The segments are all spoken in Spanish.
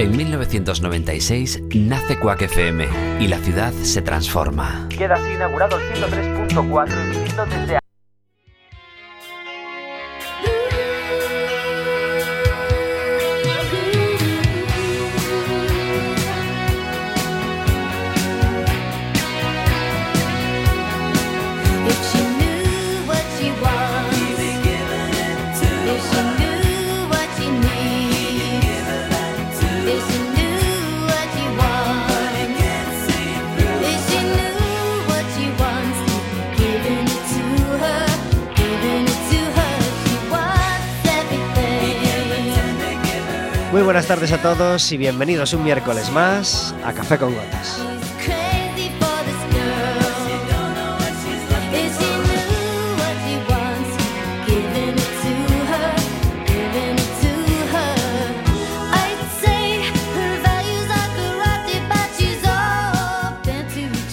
En 1996 nace Quack FM y la ciudad se transforma. Queda así inaugurado el 103.4 emitiendo desde A todos y bienvenidos un miércoles más a Café con Gotas.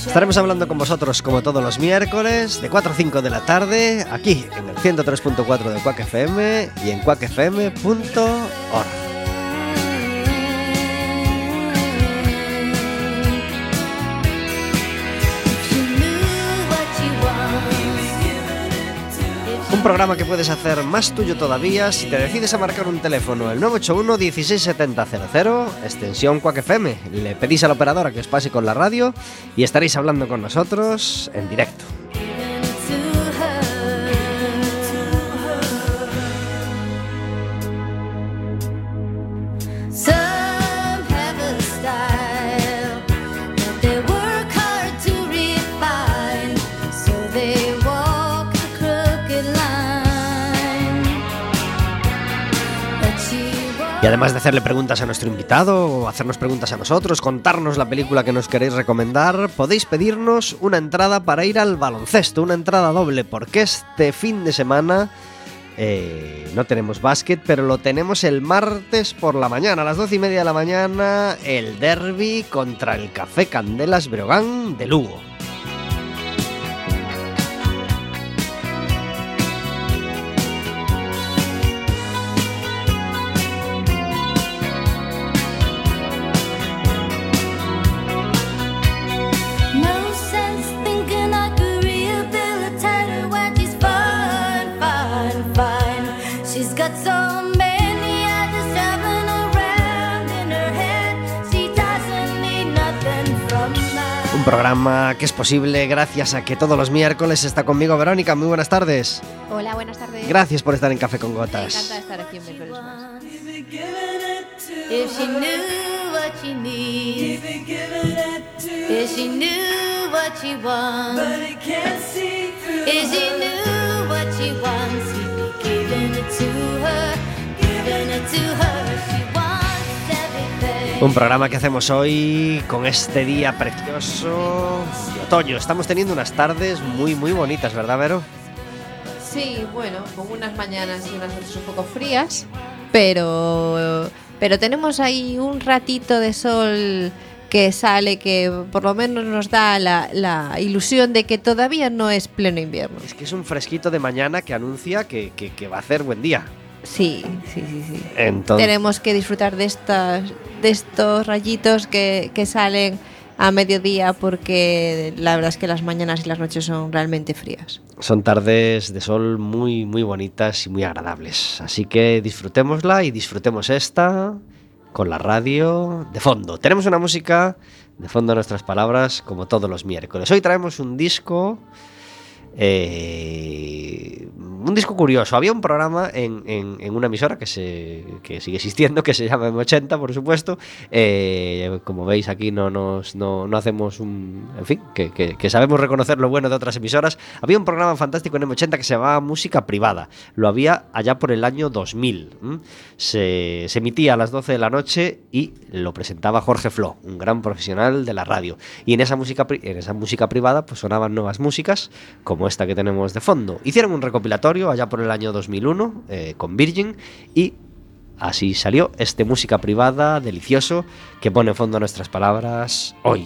Estaremos hablando con vosotros como todos los miércoles de 4 a 5 de la tarde aquí en el 103.4 de Quack FM y en quackfm.org. programa que puedes hacer más tuyo todavía si te decides a marcar un teléfono el 981 167000 extensión Quack FM. Le pedís a la operadora que os pase con la radio y estaréis hablando con nosotros en directo. Y además de hacerle preguntas a nuestro invitado o hacernos preguntas a nosotros, contarnos la película que nos queréis recomendar, podéis pedirnos una entrada para ir al baloncesto, una entrada doble, porque este fin de semana eh, no tenemos básquet, pero lo tenemos el martes por la mañana, a las doce y media de la mañana, el derby contra el Café Candelas Breogán de Lugo. Programa que es posible gracias a que todos los miércoles está conmigo Verónica. Muy buenas tardes. Hola, buenas tardes. Gracias por estar en Café con Me Gotas. encanta estar aquí un miércoles más. If Un programa que hacemos hoy con este día precioso de otoño. Estamos teniendo unas tardes muy, muy bonitas, ¿verdad, Vero? Sí, bueno, con unas mañanas y unas noches un poco frías, pero, pero tenemos ahí un ratito de sol que sale que por lo menos nos da la, la ilusión de que todavía no es pleno invierno. Es que es un fresquito de mañana que anuncia que, que- que va a hacer buen día. Sí, sí, sí, sí. Entonces, Tenemos que disfrutar de, estas, de estos rayitos que, que salen a mediodía porque la verdad es que las mañanas y las noches son realmente frías. son tardes de sol muy, muy bonitas y muy agradables. Así que disfrutémosla y disfrutemos esta con la radio de fondo. Tenemos una música de fondo a nuestras palabras como todos los miércoles. Hoy traemos un disco eh, un disco curioso. Había un programa en, en- una emisora que, se, que sigue existiendo, que se llama M80, por supuesto. Eh, como veis, aquí no, nos, no, no hacemos un. En fin, que, que- sabemos reconocer lo bueno de otras emisoras. Había un programa fantástico en M80 que se llamaba Música Privada. Lo había allá por el año 2000. ¿m? Se, emitía a las 12 de la noche y lo presentaba Jorge Flo, un gran profesional de la radio. Y en esa música, en esa música privada pues sonaban nuevas músicas, como esta que tenemos de fondo. Hicieron un recopilatorio allá por el año 2001 eh, con Virgin y así salió este música privada delicioso que pone en fondo nuestras palabras hoy.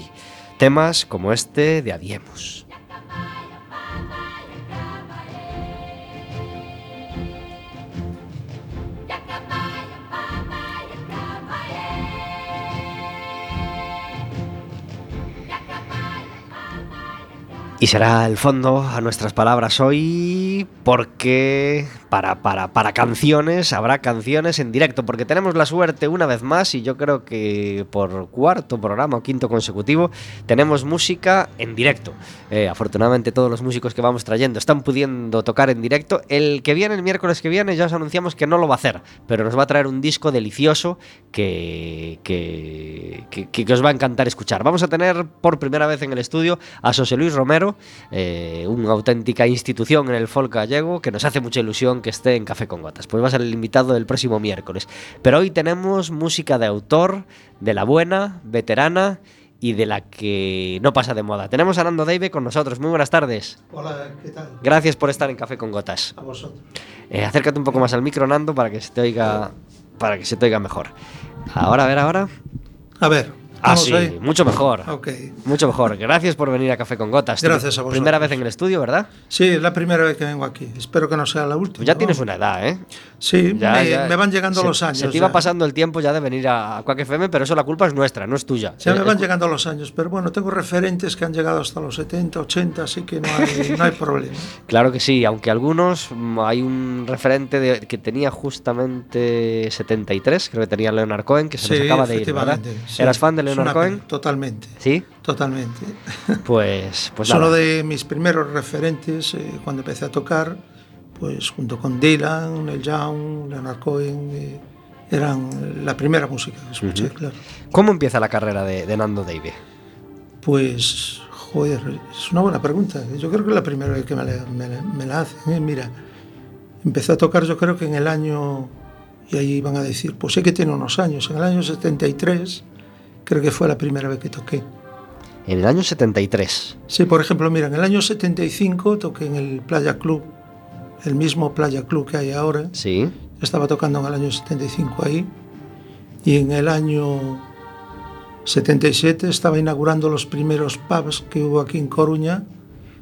Temas como este de Adiemos. Y será el fondo a nuestras palabras hoy porque para, para, para canciones habrá canciones en directo, porque tenemos la suerte una vez más y yo creo que por cuarto programa o quinto consecutivo tenemos música en directo. Eh, afortunadamente todos los músicos que vamos trayendo están pudiendo tocar en directo. El que viene, el miércoles que viene, ya os anunciamos que no lo va a hacer, pero nos va a traer un disco delicioso que, que, que, os va a encantar escuchar. Vamos a tener por primera vez en el estudio a José Luis Romero, eh, una auténtica institución en el folk gallego que nos hace mucha ilusión que esté en Café con Gotas. Pues va a ser el invitado del próximo miércoles. Pero hoy tenemos música de autor, de la buena, veterana y de la que no pasa de moda. Tenemos a Nando Dave con nosotros. Muy buenas tardes. Hola, ¿qué tal? Gracias por estar en Café con Gotas. A vosotros. Eh, acércate un poco más al micro, Nando, para que se te oiga, para que se te oiga mejor. Ahora, a ver, ahora. A ver, Ah, ¿estamos sí, ahí? mucho mejor. Ok. Mucho mejor. Gracias por venir a Café con Gotas. Gracias a vosotros. Primera vez en el estudio, ¿verdad? Sí, es la primera vez que vengo aquí. Espero que no sea la última. Pues ya tienes una edad, ¿eh? Sí, Ya, me, ya. me van llegando Se- los años. Se te iba ya. pasando el tiempo ya de venir a Quack FM, pero eso la culpa es nuestra, no es tuya. Ya me Eh, van eh, llegando los años, pero bueno, tengo referentes que han llegado hasta los 70, 80, así que no hay, no hay problema. Claro que sí, aunque algunos mm, hay un referente de- que tenía justamente 73, creo que tenía Leonard Cohen, que se Sí, nos acaba de ir, ¿verdad? sí. ¿Eras fan de Es Leonard Cohen? Totalmente, Sí, totalmente. pues, pues nada. de mis primeros referentes eh, cuando empecé a tocar, pues junto con Dylan, Neil Young, Leonard Cohen, eh, eran la primera música que escuché, claro. ¿Cómo empieza la carrera de, de Nando Davey? Pues, joder, es una buena pregunta. Yo creo que es la primera vez que me la, me me la hacen. ¿eh? Mira, empecé a tocar yo creo que en el año, y ahí van a decir, pues sé que tiene unos años, en el año 73 creo que fue la primera vez que toqué. En el año 73. Sí, por ejemplo, mira, en el año 75 toqué en el Playa Club, el mismo Playa Club que hay ahora. Sí. Estaba tocando en el año 75 ahí. Y en el año 77 estaba inaugurando los primeros pubs que hubo aquí en Coruña.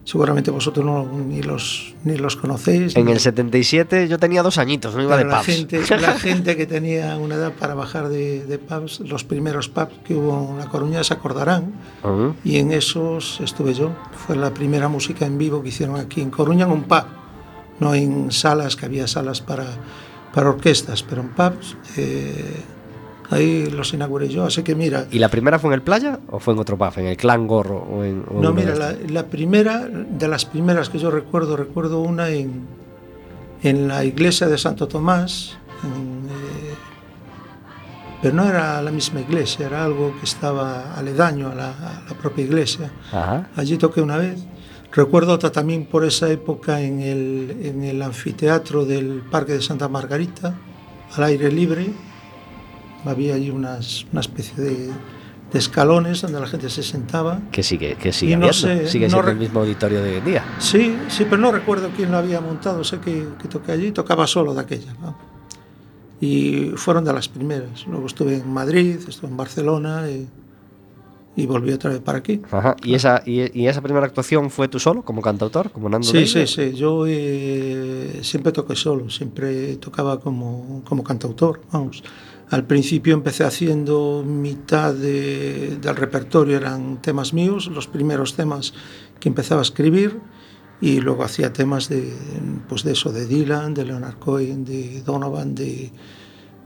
Seguramente vosotros no, ni, los, ni los conocéis. En ni- el 77 yo tenía dos añitos, no iba pero de la pubs. gente, la gente que tenía una edad para bajar de, de pubs, los primeros pubs que hubo en La Coruña se acordarán. Ujú. Y en esos estuve yo. Fue la primera música en vivo que hicieron aquí en Coruña, en un pub. No en salas, que había salas para, para orquestas, pero en pubs. eh, ahí los inauguré yo. Así que mira, ¿Y la primera fue en el playa o fue en otro pub? ¿En el Clan Gorro? O en, o no, mira, la, la primera, de las primeras que yo recuerdo, recuerdo una en, en la iglesia de Santo Tomás, en, eh, pero no era la misma iglesia, era algo que estaba aledaño a la, a la propia iglesia. Ajá. Allí toqué una vez. Recuerdo otra también por esa época en el, en el anfiteatro del Parque de Santa Margarita, al aire libre. Había allí unas, una especie de, de escalones donde la gente se sentaba. Que sigue, que sigue no sé, sigue no siendo el mismo auditorio de hoy en día. Sí, sí, pero no recuerdo quién lo había montado. Sé que, que toqué allí, tocaba solo de aquella. ¿no? Y fueron de las primeras. Luego estuve en Madrid, estuve en Barcelona y, y volví otra vez para aquí. Ajá. ¿Y, esa, y, y esa primera actuación fue tú solo, como cantautor, como Nando Sí, sí, sí. Yo eh, siempre toqué solo, siempre tocaba como, como cantautor. Vamos. Al principio empecé haciendo mitad de- del repertorio, eran temas míos, los primeros temas que empezaba a escribir, y luego hacía temas de, pues de eso, de Dylan, de Leonard Cohen, de Donovan, de,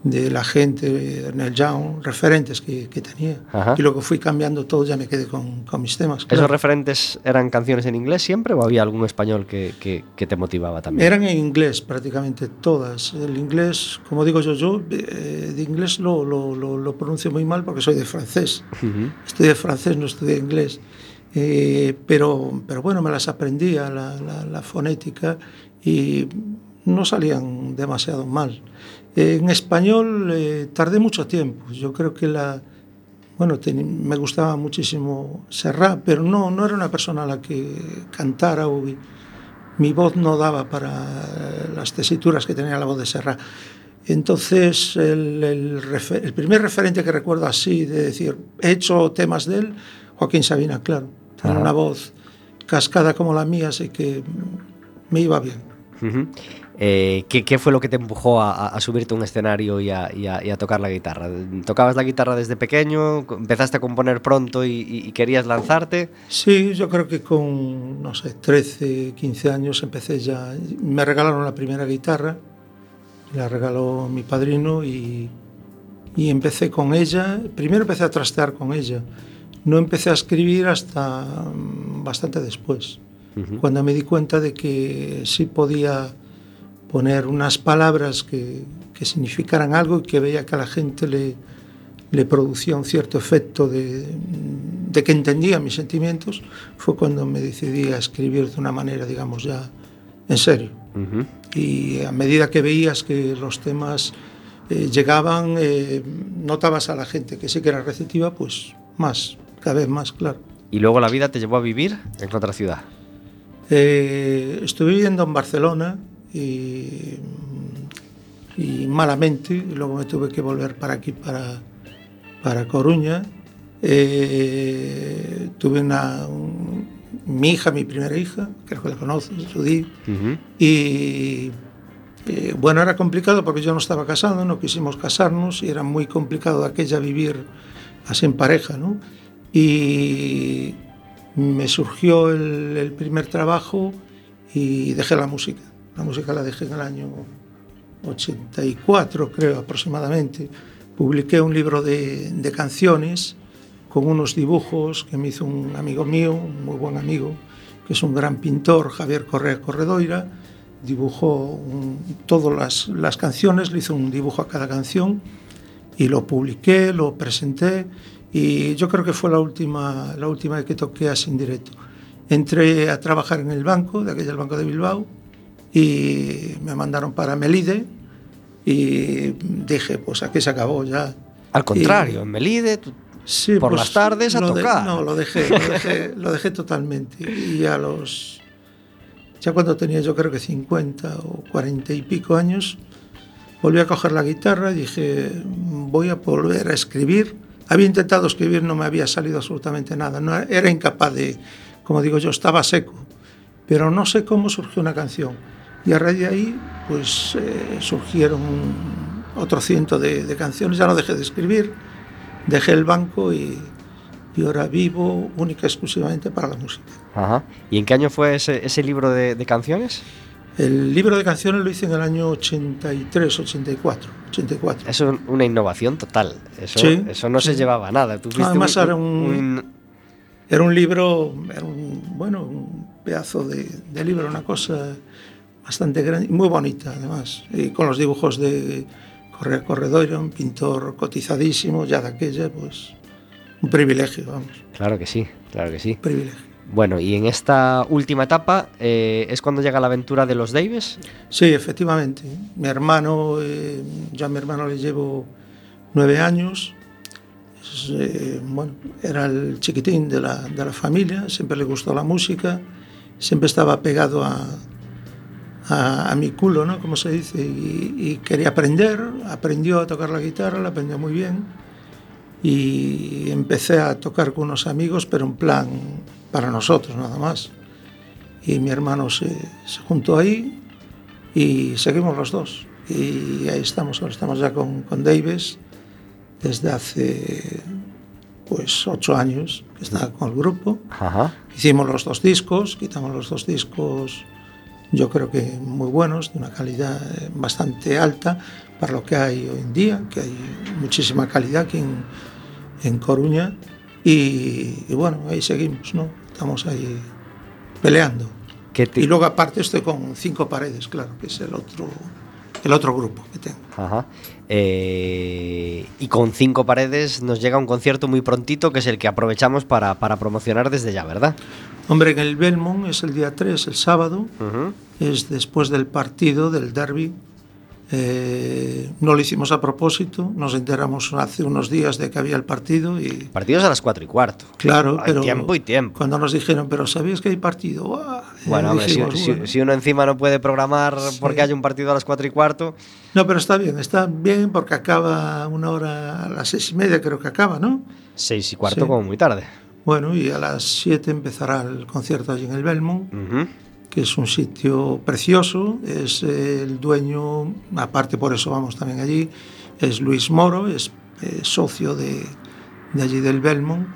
de la gente, de Neil Young, referentes que, que tenía. Ajá. Y luego fui cambiando todo, ya me quedé con, con mis temas. ¿Esos claro. referentes eran canciones en inglés siempre o había algún español que, que- que te motivaba también? Eran en inglés prácticamente todas. El inglés, como digo yo, yo eh, de inglés lo, lo, lo, lo pronuncio muy mal porque soy de francés. Ujú. Estudié francés, no estudié inglés. Eh, pero, pero bueno, me las aprendía, la, la, la fonética, y no salían demasiado mal. Eh, en español eh, tardé mucho tiempo. Yo creo que la, bueno, me gustaba muchísimo Serrat, pero no, no era una persona a la que cantara o mi, voz no daba para las tesituras que tenía la voz de Serrat. Entonces, el, el refer- el primer referente que recuerdo así, de decir, he hecho temas de él, Joaquín Sabina, claro. Tiene Ajá. una voz cascada como la mía, así que me iba bien. Ujú. Eh, ¿qué, ¿qué, fue lo que te empujó a, a subirte a un escenario y a, y, a, y a, tocar la guitarra? ¿Tocabas la guitarra desde pequeño? ¿Empezaste a componer pronto y, y, querías lanzarte? Sí, yo creo que con, no sé, 13, 15 años empecé ya. Me regalaron la primera guitarra, la regaló mi padrino y, y empecé con ella. Primero empecé a trastear con ella. No empecé a escribir hasta mm, bastante después, uh -huh. cuando me di cuenta de que sí podía poner unas palabras que, que significaran algo y que veía que a la gente le, le producía un cierto efecto de, de que entendía mis sentimientos, fue cuando me decidí a escribir de una manera, digamos, ya en serio. Ujú. Y a medida que veías que los temas eh, llegaban, eh, notabas a la gente que sí que era receptiva, pues más, cada vez más, claro. Y luego la vida te llevó a vivir en otra ciudad. Eh, estuve viviendo en Barcelona y, y malamente, y luego me tuve que volver para aquí, para, para Coruña. Eh, tuve una, un- mi hija, mi primera hija, creo que la conoces, Judith, y eh, bueno, era complicado porque yo no estaba casado, no quisimos casarnos y era muy complicado aquella vivir así en pareja, ¿no? Y me surgió el, el primer trabajo y dejé la música. La música la dejé en el año 84, creo aproximadamente. Publiqué un libro de, de canciones con unos dibujos que me hizo un amigo mío, un muy buen amigo, que es un gran pintor, Javier Correa Corredoira. Dibujó un- todas las, las canciones, le hizo un dibujo a cada canción y lo publiqué, lo presenté y yo creo que fue la última, la última que toqué así en directo. Entré a trabajar en el banco, de aquel el Banco de Bilbao, y me mandaron para Melide y dije, pues aquí se acabó ya. Al contrario, Y- en Melide, tú- Sí, Por pues, las tardes a lo de- tocar. no, lo dejé, lo dejé, lo dejé totalmente. Y a los. Ya cuando tenía yo creo que 50 o 40 y pico años, volví a coger la guitarra y dije, voy a volver a escribir. Había intentado escribir, no me había salido absolutamente nada. No, era incapaz de. Como digo yo, estaba seco. Pero no sé cómo surgió una canción. Y a raíz de ahí, pues eh, surgieron otro ciento de, de canciones. Ya no dejé de escribir dejé el banco y, y ahora vivo única y exclusivamente para la música. Ajá. ¿Y en qué año fue ese, ese libro de, de canciones? El libro de canciones lo hice en el año 83, 84. 84. Eso es una innovación total. Eso, Sí, eso no se sí. llevaba a nada. Tú Además un- era un- un- Era un libro, era un, bueno, un pedazo de, de libro, una cosa bastante grande, y muy bonita además, y con los dibujos de Correa Corredoira, un pintor cotizadísimo, ya de aquella, pues un privilegio, vamos, Claro que sí, claro que sí. un privilegio. Bueno, y en esta última etapa eh, es cuando llega la aventura de los Davis. Sí, efectivamente. Mi hermano, eh, yo a mi hermano le llevo nueve años. Es, eh, bueno, era el chiquitín de la, de la familia, siempre le gustó la música, siempre estaba pegado a, a, a mi culo, ¿no? Como se dice, y, y quería aprender. Aprendió a tocar la guitarra, la aprendió muy bien. Y empecé a tocar con unos amigos, pero en plan para nosotros nada más. Y mi hermano se, se juntó ahí y seguimos los dos. Y ahí estamos, ahora estamos ya con, con Davis desde hace pues ocho años que está con el grupo. Ajá. Hicimos los dos discos, quitamos los dos discos, yo creo que muy buenos, de una calidad eh, bastante alta para lo que hay hoy en día, que hay muchísima calidad aquí en, en Coruña. Y, y bueno, ahí seguimos, ¿no? Estamos ahí peleando. ¿Qué te- Y luego aparte estoy con Cinco Paredes, claro, que es el otro, el otro grupo que tengo. Ajá. Eh, y con cinco paredes nos llega un concierto muy prontito que es el que aprovechamos para, para promocionar desde ya, ¿verdad? Hombre, en el Belmont es el día 3, el sábado, es después del partido, del derby. Eh, no lo hicimos a propósito, nos enteramos hace unos días de que había el partido y Partidos a las cuatro y cuarto. claro, Hay pero tiempo y tiempo. cuando nos dijeron, pero ¿sabías que hay partido? Bueno, hombre, dijimos, si- bueno. si uno encima no puede programar Sí. porque hay un partido a las cuatro y cuarto, No, pero está bien, está bien porque acaba una hora a las seis y media, creo que acaba, ¿no? seis y cuarto Sí. como muy tarde. Bueno, y a las 7 empezará el concierto allí en el Belmont, uh -huh. que es un sitio precioso, es el dueño, aparte por eso vamos también allí, es Luis Moro, es eh, socio de, de allí del Belmont,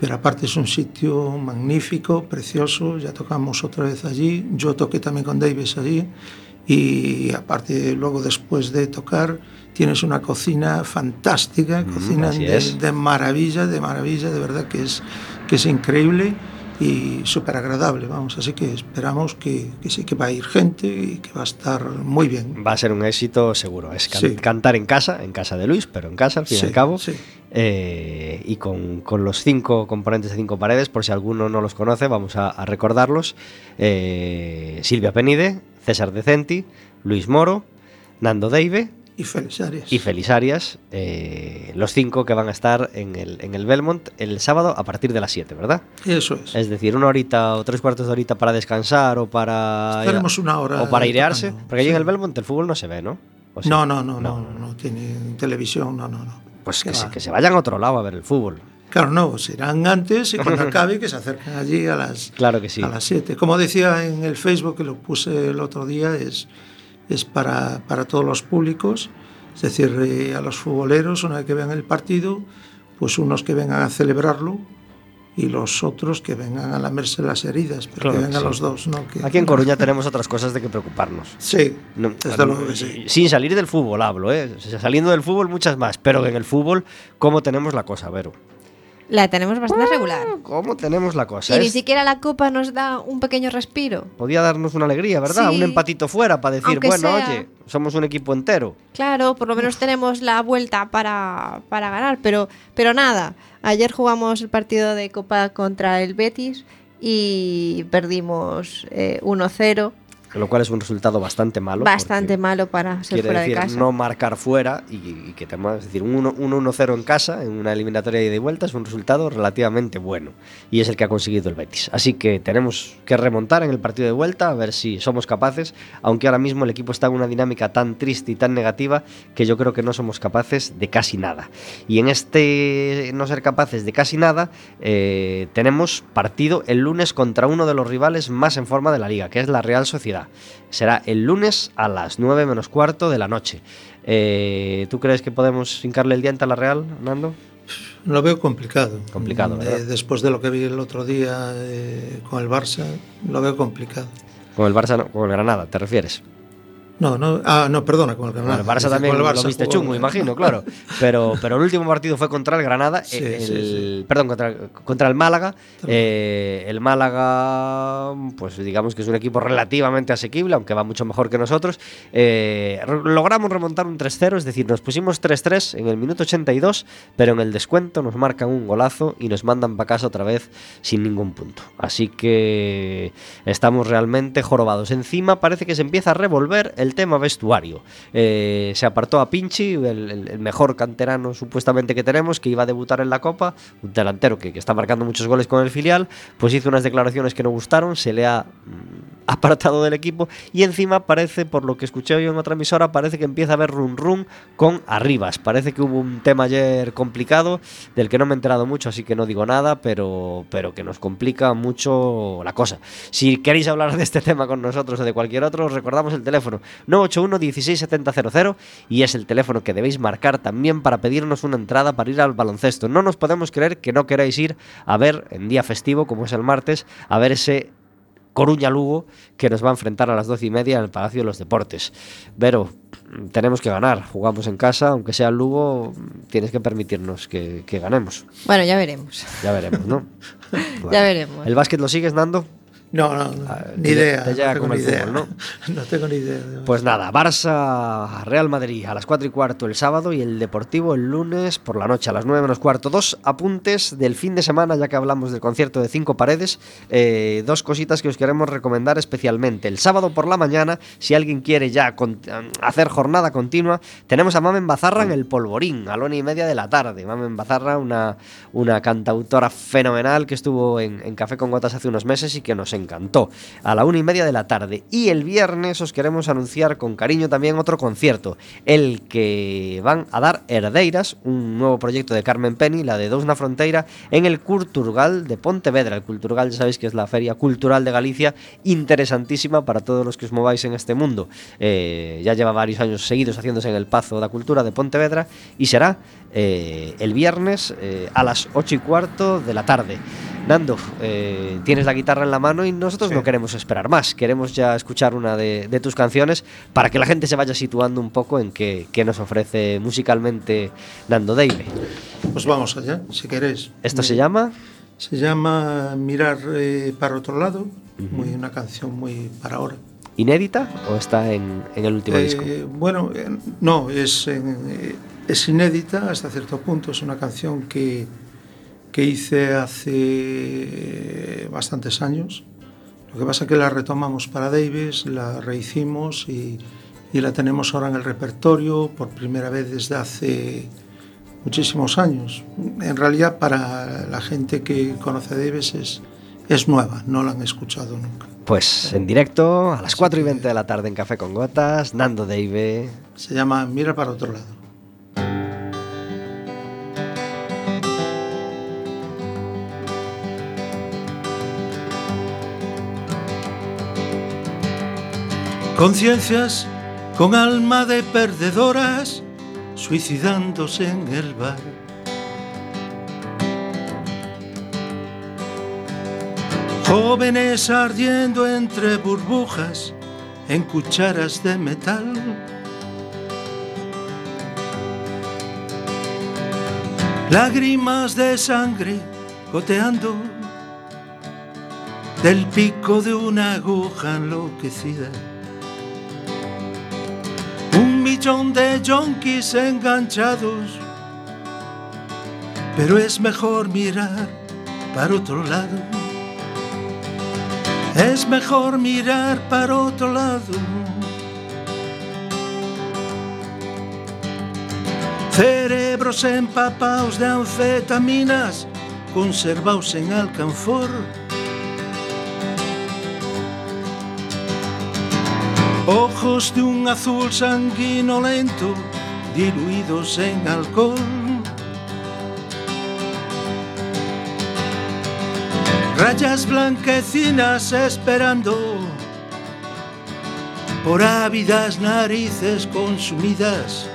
pero aparte es un sitio magnífico, precioso, ya tocamos otra vez allí, yo toqué también con Davis allí, y aparte luego después de tocar tienes una cocina fantástica, cocina de, de maravilla, de maravilla, de verdad que es, que es increíble y súper agradable, vamos, así que esperamos que, que sí que va a ir gente y que va a estar muy bien. Va a ser un éxito seguro. Es can- Sí. cantar en casa, en casa de Luis, pero en casa al fin y al cabo. sí. Eh, y con, con los cinco componentes de cinco paredes, por si alguno no los conoce, vamos a, a recordarlos. Eh, Silvia Penide, César Decenti, Luis Moro, Nando Deive Y Félix Arias. y Félix Arias, eh, los cinco que van a estar en el, en el Belmont el sábado a partir de las 7, ¿verdad? Eso es. Es decir, una horita o tres cuartos de horita para descansar o para... Estaremos una hora O para airearse. tocando, Porque allí en el Belmont el fútbol no se ve, ¿no? ¿O sí? No, no, no, no, no, tiene televisión, no, no, no. Pues ¿Qué que se, que se vayan a otro lado a ver el fútbol. Claro, no, se irán antes y cuando acabe que se acerquen allí a las, Claro que sí. a las 7. Como decía en el Facebook que lo puse el otro día, es, es para, para todos los públicos, es decir, eh, a los futboleros, una vez que vean el partido, pues unos que vengan a celebrarlo y los otros que vengan a lamerse las heridas, pero Claro que vengan sí. los dos. ¿no? Que- Aquí en Coruña tenemos otras cosas de que preocuparnos. Sí, No, desde luego que sí. Sin salir del fútbol hablo, ¿eh? Saliendo del fútbol muchas más, pero en el fútbol, ¿cómo tenemos la cosa, Vero? La tenemos bastante regular. ¿Cómo tenemos la cosa? Y ni Es- siquiera la copa nos da un pequeño respiro. Podía darnos una alegría, ¿verdad? Sí. Un empatito fuera para decir, Aunque bueno, sea. oye, somos un equipo entero. Claro, por lo menos tenemos la vuelta para, para ganar, pero, pero nada. Ayer jugamos el partido de Copa contra el Betis y perdimos eh, 1-0. Lo cual es un resultado bastante malo. Bastante malo para ser fuera decir de casa. no marcar fuera y, y que te es decir, un 1 un 1-0 en casa en una eliminatoria de ida y vuelta es un resultado relativamente bueno y es el que ha conseguido el Betis. Así que tenemos que remontar en el partido de vuelta a ver si somos capaces, aunque ahora mismo el equipo está en una dinámica tan triste y tan negativa que yo creo que no somos capaces de casi nada. Y en este no ser capaces de casi nada, eh, tenemos partido el lunes contra uno de los rivales más en forma de la liga, que es la Real Sociedad. Será el lunes a las 9 menos cuarto de la noche. Eh, ¿Tú crees que podemos hincarle el diente a la Real, Nando? Lo veo complicado. Complicado, Mm, ¿verdad? eh, después de lo que vi el otro día eh, con el Barça, lo veo complicado. Con el Barça, no, con el Granada, ¿te refieres? No, no, ah, no, perdona, con el Granada. el Barça también lo viste jugó- chungo, imagino, claro. Pero, pero el último partido fue contra el Granada, Sí, el, sí, perdón, contra, contra el Málaga. Eh, el Málaga, pues digamos que es un equipo relativamente asequible, aunque va mucho mejor que nosotros. Eh, logramos remontar un 3-0, es decir, nos pusimos 3-3 en el minuto 82, pero en el descuento nos marcan un golazo y nos mandan para casa otra vez sin ningún punto. Así que estamos realmente jorobados. Encima parece que se empieza a revolver el tema vestuario. Eh, se apartó a Pinchi, el, el- el mejor canterano supuestamente que tenemos, que iba a debutar en la Copa, un delantero que, que está marcando muchos goles con el filial, pues hizo unas declaraciones que no gustaron, se le ha mm, apartado del equipo y encima parece, por lo que escuché yo en otra emisora, parece que empieza a haber run run con Arribas. Parece que hubo un tema ayer complicado del que no me he enterado mucho, así que no digo nada, pero, pero que nos complica mucho la cosa. Si queréis hablar de este tema con nosotros o de cualquier otro, os recordamos el teléfono 981 167000 y es el teléfono que debéis marcar también para pedirnos una entrada para ir al baloncesto. No nos podemos creer que no queráis ir a ver en día festivo, como es el martes, a ver ese Coruña Lugo que nos va a enfrentar a las doce y media en el Palacio de los Deportes. Vero, tenemos que ganar, jugamos en casa, aunque sea el Lugo, tienes que permitirnos que, que ganemos. Bueno, ya veremos. Ya veremos, ¿no? Ya veremos. ¿El básquet lo sigues, Nando? No, no, no, Ah, ni idea. te llega no como el idea. fútbol, ¿no? tengo ni idea. de- Pues nada, Barça, Real Madrid a las 4 y cuarto el sábado y el Deportivo el lunes por la noche a las 9 menos cuarto. Dos apuntes del fin de semana, ya que hablamos del concierto de Cinco Paredes. eh, dos cositas que os queremos recomendar especialmente. El sábado por la mañana, si alguien quiere ya con- hacer jornada continua, tenemos a Mamen Bazarra en el Polvorín, a la una y media de la tarde. Mamen Bazarra, una, una cantautora fenomenal que estuvo en, en Café con Gotas hace unos meses y que nos encantó, a la una y media de la tarde. Y el viernes os queremos anunciar con cariño también otro concierto, el que van a dar Herdeiras, un nuevo proyecto de Carmen Penny, la de Dousna Fronteira, en el Culturgal de Pontevedra. El Culturgal, ya sabéis que es la feria cultural de Galicia, interesantísima para todos los que os mováis en este mundo. Eh, ya lleva varios años seguidos haciéndose en el Pazo da Cultura de Pontevedra y será eh, el viernes eh, a las 8 y cuarto de la tarde. Nando, eh, tienes la guitarra en la mano y nosotros Sí. no queremos esperar más. Queremos ya escuchar una de, de tus canciones para que la gente se vaya situando un poco en qué, qué nos ofrece musicalmente Nando Deile. Pues vamos allá, si queréis. Esto se llama Se llama Mirar eh, para otro lado, muy, una canción muy para ahora. inédita o está en, en el último Eh, disco. Bueno, eh, no, es, es inédita hasta cierto punto. Es una canción que, que hice hace bastantes años. Lo que pasa es que la retomamos para Davis, la rehicimos y, y la tenemos ahora en el repertorio por primera vez desde hace muchísimos años. En realidad para la gente que conoce a Davis es, es nueva, no la han escuchado nunca. Pues en directo a las 4 y 20 de la tarde en Café con Gotas, Nando Deive. Se llama Mira para otro lado. Conciencias con alma de perdedoras suicidándose en el bar. Jóvenes ardiendo entre burbujas en cucharas de metal. Lágrimas de sangre goteando del pico de una aguja enloquecida. De yonkis enganchados, pero es mejor mirar para otro lado. Es mejor mirar para otro lado. Cerebros empapados de anfetaminas, conservados en alcanfor. Ojos de un azul sanguinolento, diluidos en alcohol. Rayas blanquecinas esperando por ávidas narices consumidas.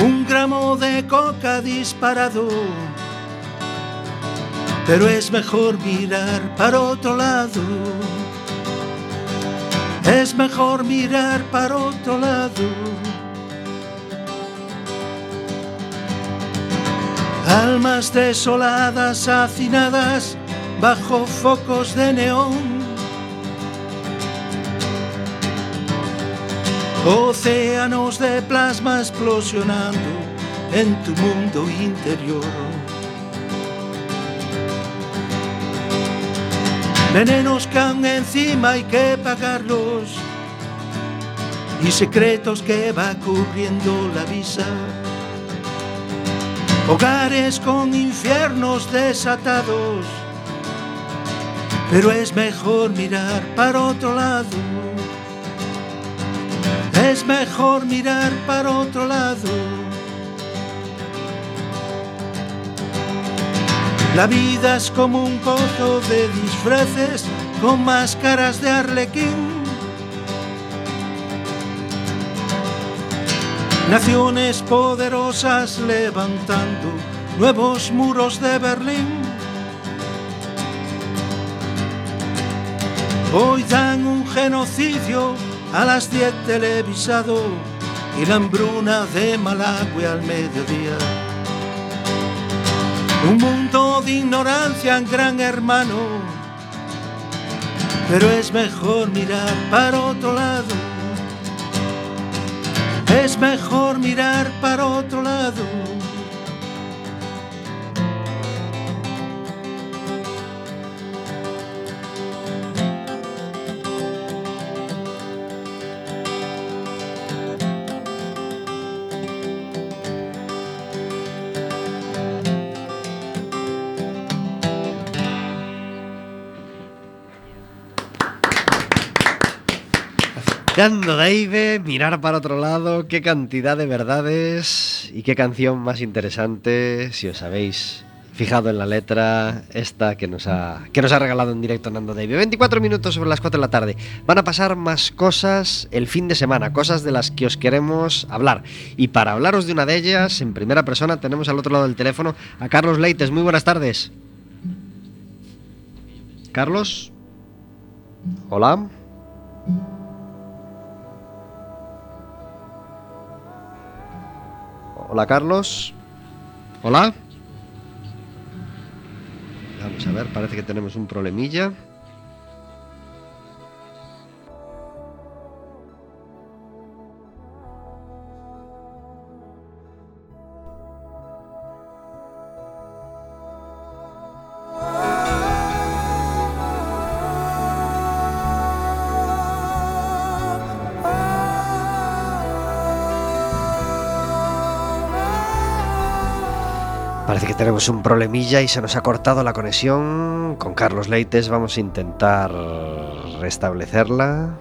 Un gramo de coca disparado, pero es mejor mirar para otro lado. Es mejor mirar para otro lado. Almas desoladas, hacinadas bajo focos de neón. Océanos de plasma explosionando en tu mundo interior. Venenos caen encima, hay que pagarlos. Y secretos que va cubriendo la visa. Hogares con infiernos desatados. Pero es mejor mirar para otro lado. Es mejor mirar para otro lado. La vida es como un pozo de disfraces con máscaras de arlequín. Naciones poderosas levantando nuevos muros de Berlín. Hoy dan un genocidio a las 10 televisado y la hambruna de Malagüe al mediodía. Un mundo de ignorancia en gran hermano, pero es mejor mirar para otro lado. Es mejor mirar para otro lado. Nando Dave, mirar para otro lado, qué cantidad de verdades y qué canción más interesante, si os habéis fijado en la letra, esta que nos ha, que nos ha regalado en directo Nando Dave. 24 minutos sobre las 4 de la tarde. Van a pasar más cosas el fin de semana, cosas de las que os queremos hablar. Y para hablaros de una de ellas, en primera persona, tenemos al otro lado del teléfono a Carlos Leites. Muy buenas tardes. Carlos. Hola. Hola Carlos. Hola. Vamos a ver, parece que tenemos un problemilla. Tenemos un problemilla y se nos ha cortado la conexión con Carlos Leites. Vamos a intentar restablecerla.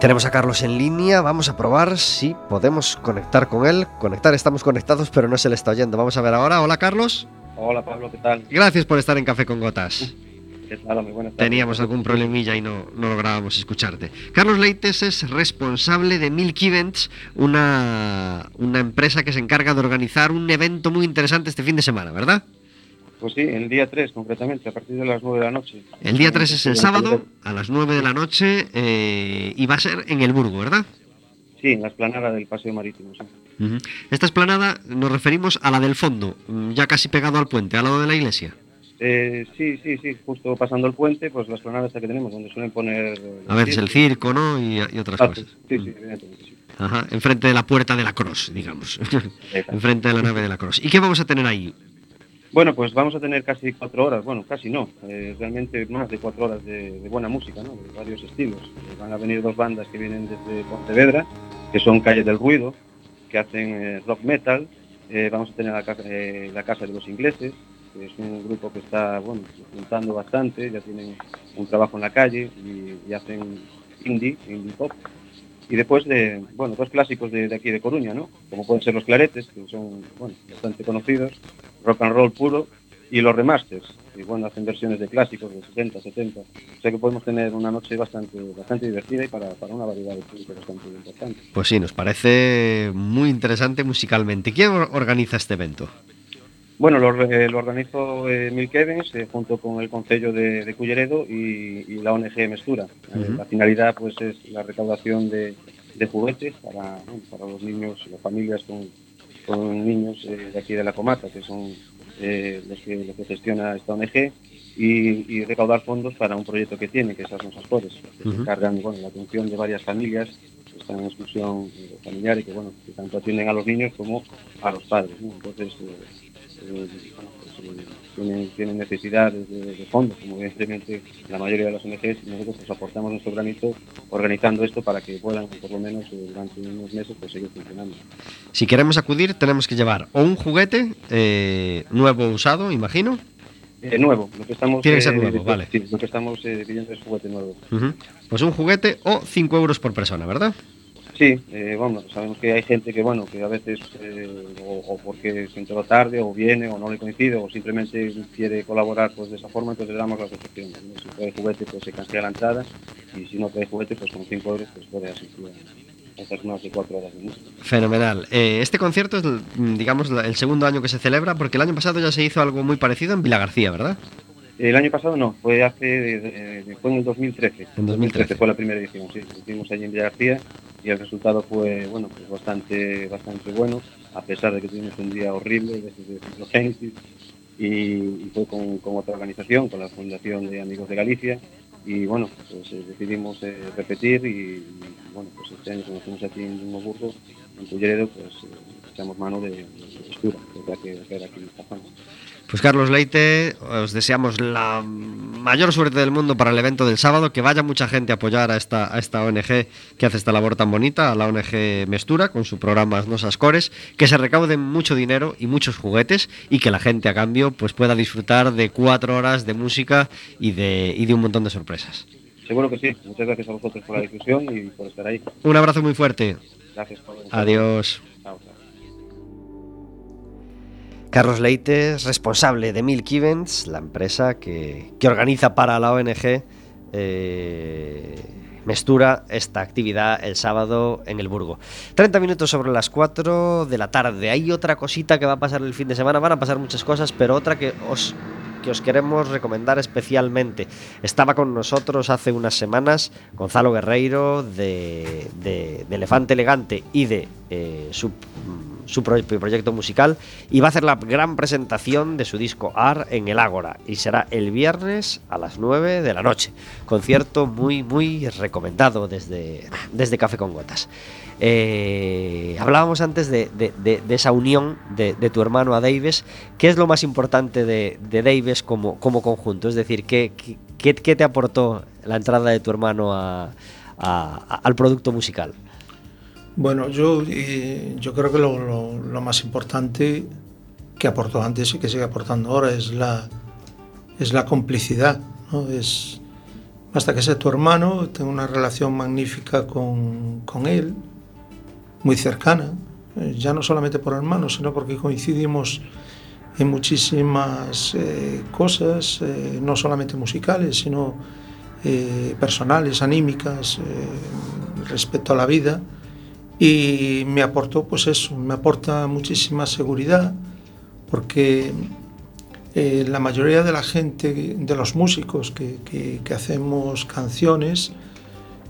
Tenemos a Carlos en línea, vamos a probar si podemos conectar con él. Conectar, estamos conectados, pero no se le está oyendo. Vamos a ver ahora. Hola Carlos. Hola Pablo, ¿qué tal? Gracias por estar en Café con Gotas. ¿Qué tal? Muy buenas tardes. Teníamos algún problemilla y no, no lográbamos escucharte. Carlos Leites es responsable de Milk Events, una, una empresa que se encarga de organizar un evento muy interesante este fin de semana, ¿verdad? Pues sí, el día 3 concretamente, a partir de las 9 de la noche. El día 3 es el sábado, a las 9 de la noche, eh, y va a ser en el Burgo, ¿verdad? Sí, en la esplanada del Paseo Marítimo. sí. Esta esplanada nos referimos a la del fondo, mm, ya casi pegado al puente, al lado de la iglesia. Eh, sí, sí, sí, justo pasando el puente, pues la esplanada esta que tenemos, donde suelen poner... A veces el circo, ¿no? Y, y otras Ah, cosas. Sí, sí, evidentemente, sí. Ajá, enfrente de la puerta de la Cross, digamos. Enfrente de la nave de la Cross. ¿Y qué vamos a tener ahí? Bueno, pues vamos a tener casi cuatro horas, bueno, casi no, eh, realmente más de cuatro horas de, buena música, ¿no? De varios estilos. Eh, van a venir dos bandas que vienen desde Pontevedra, que son Calle del Ruido, que hacen eh, rock metal. Vamos a tener la, ca- la Casa de los Ingleses, que es un grupo que está, bueno, juntando bastante, ya tienen un trabajo en la calle y hacen indie, indie pop. Y después de, bueno, dos clásicos de, de aquí de Coruña, ¿no? Como pueden ser los Claretes, que son, bueno, bastante conocidos, rock and roll puro, y los remasters, y bueno, hacen versiones de clásicos de 60, 70. O sea que podemos tener una noche bastante, bastante divertida y para, para una variedad de público bastante importante. Pues sí, nos parece muy interesante musicalmente. ¿Quién or- organiza este evento? Bueno, lo, lo organizo eh, Milk Evans eh, junto con el Concello de, de Culleredo y, y la ONG Mestura. Eh. La finalidad pues es la recaudación de, de juguetes para, para los niños, las familias con, con niños eh, de aquí de la comarca, que son eh, los, que, los que gestiona esta ONG, y, y recaudar fondos para un proyecto que tiene, que es Asnos Ascores, que se Ujú. encargan bueno, la atención de varias familias que están en exclusión familiar y que, bueno, que tanto atienden a los niños como a los padres. ¿no? Entonces, tienen, tienen necesidades de, de fondos, como evidentemente la mayoría de las ONGs, y nosotros pues, aportamos nuestro granito organizando esto para que puedan, por lo menos eh, durante unos meses, pues, seguir funcionando. Si queremos acudir, tenemos que llevar o un juguete eh, nuevo usado, imagino. Eh, nuevo, lo que estamos, Tiene que ser eh, nuevo, vale. sí, lo que estamos eh, pidiendo es juguete nuevo. Ujú. Pues un juguete o 5 euros por persona, ¿verdad? Sí, eh, bueno, sabemos que hay gente que, bueno, que a veces, eh, o, porque se enteró tarde, o viene, o no le coincide, o simplemente quiere colaborar pues de esa forma, entonces le damos las opciones. Si trae juguete, pues se cancela la entrada, y si no trae juguete, pues con 5 euros, pues puede asistir a estas más de 4 horas de música. Fenomenal. Eh, este concierto es, digamos, el segundo año que se celebra, porque el año pasado ya se hizo algo muy parecido en Vila García, ¿verdad? El año pasado no, fue hace de- de- fue en el 2013. En 2013. fue la primera edición, sí. Hicimos allí en Villa García y el resultado fue bueno, pues bastante, bastante bueno, a pesar de que tuvimos un día horrible desde de ciclogénesis y, y fue con, con otra organización, con la Fundación de Amigos de Galicia y bueno, pues eh, decidimos eh, repetir y, bueno, pues este año como hacemos aquí en Dumburgo, en Culleredo, pues eh, echamos mano de, de es la que, que era aquí en esta zona. Pues Carlos Leite, os deseamos la mayor suerte del mundo para el evento del sábado, que vaya mucha gente a apoyar a esta, a esta ONG que hace esta labor tan bonita, a la ONG Mestura, con su programa Nosas Cores, que se recauden mucho dinero y muchos juguetes y que la gente a cambio pues pueda disfrutar de cuatro horas de música y de, y de un montón de sorpresas. Seguro que sí. Muchas gracias a vosotros por la difusión y por estar ahí. Un abrazo muy fuerte. Gracias por Adiós. Chao, chao. Carlos Leite es responsable de Milk Events, la empresa que, que organiza para la ONG eh, Mestura esta actividad el sábado en el Burgo. 30 minutos sobre las 4 de la tarde. Hay otra cosita que va a pasar el fin de semana. Van a pasar muchas cosas, pero otra que os que os queremos recomendar especialmente. Estaba con nosotros hace unas semanas Gonzalo Guerreiro de, de- Elefante Elegante y de eh, su, su proyecto musical y va a hacer la gran presentación de su disco AR en el Ágora y será el viernes a las 9 de la noche. Concierto muy, muy recomendado desde, desde Café con Gotas. Eh, hablábamos antes de, de- esa unión de, tu hermano a Davis. ¿Qué es lo más importante de, Davis como, como conjunto? Es decir, ¿qué, qué, qué te aportó la entrada de tu hermano al producto musical? Bueno, yo, eh, yo creo que lo, más importante que aportó antes y que sigue aportando ahora es la, es la complicidad. ¿no? Es, basta que sea tu hermano, tengo una relación magnífica con, con él, muy cercana, eh, ya no solamente por hermanos, sino porque coincidimos en muchísimas eh, cosas, no solamente musicales, sino personales, anímicas, respecto a la vida y me aportó pues eso, me aporta muchísima seguridad porque eh, la mayoría de la gente, de los músicos que, que- que hacemos canciones,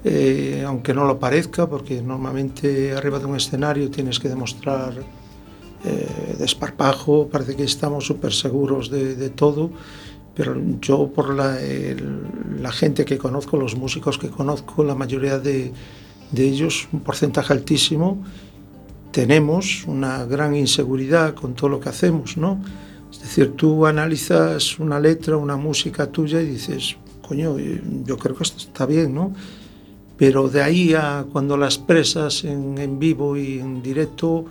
eh, aunque no lo parezca, porque normalmente arriba de un escenario tienes que demostrar eh, desparpajo, parece que estamos súper seguros de, de todo, pero yo por la, el- la gente que conozco, los músicos que conozco, la mayoría de, de ellos, un porcentaje altísimo, tenemos una gran inseguridad con todo lo que hacemos, ¿no? Es decir, tú analizas una letra, una música tuya y dices, coño, eh, yo creo que esto está bien, ¿no? Pero de ahí a cuando la expresas en, en vivo y en directo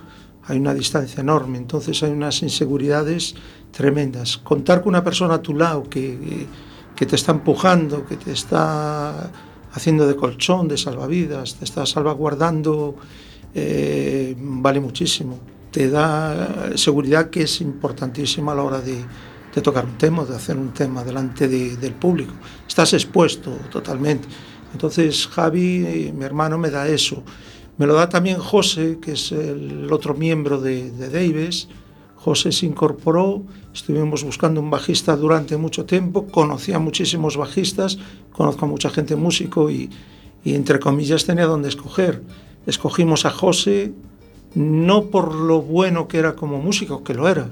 hay una distancia enorme, entonces hay unas inseguridades tremendas. Contar con una persona a tu lado que, que te está empujando, que te está haciendo de colchón, de salvavidas, te está salvaguardando, eh, vale muchísimo. Te da seguridad que es importantísima a la hora de, tocar un tema, de hacer un tema delante de- del público. Estás expuesto totalmente. Entonces Javi, eh, mi hermano, me da eso. Me lo da también José, que es el otro miembro de, de Davis. José se incorporó, estuvimos buscando un bajista durante mucho tiempo, conocí a muchísimos bajistas, conozco a mucha gente músico y, y entre comillas tenía donde escoger. Escogimos a José no por lo bueno que era como músico, que lo era,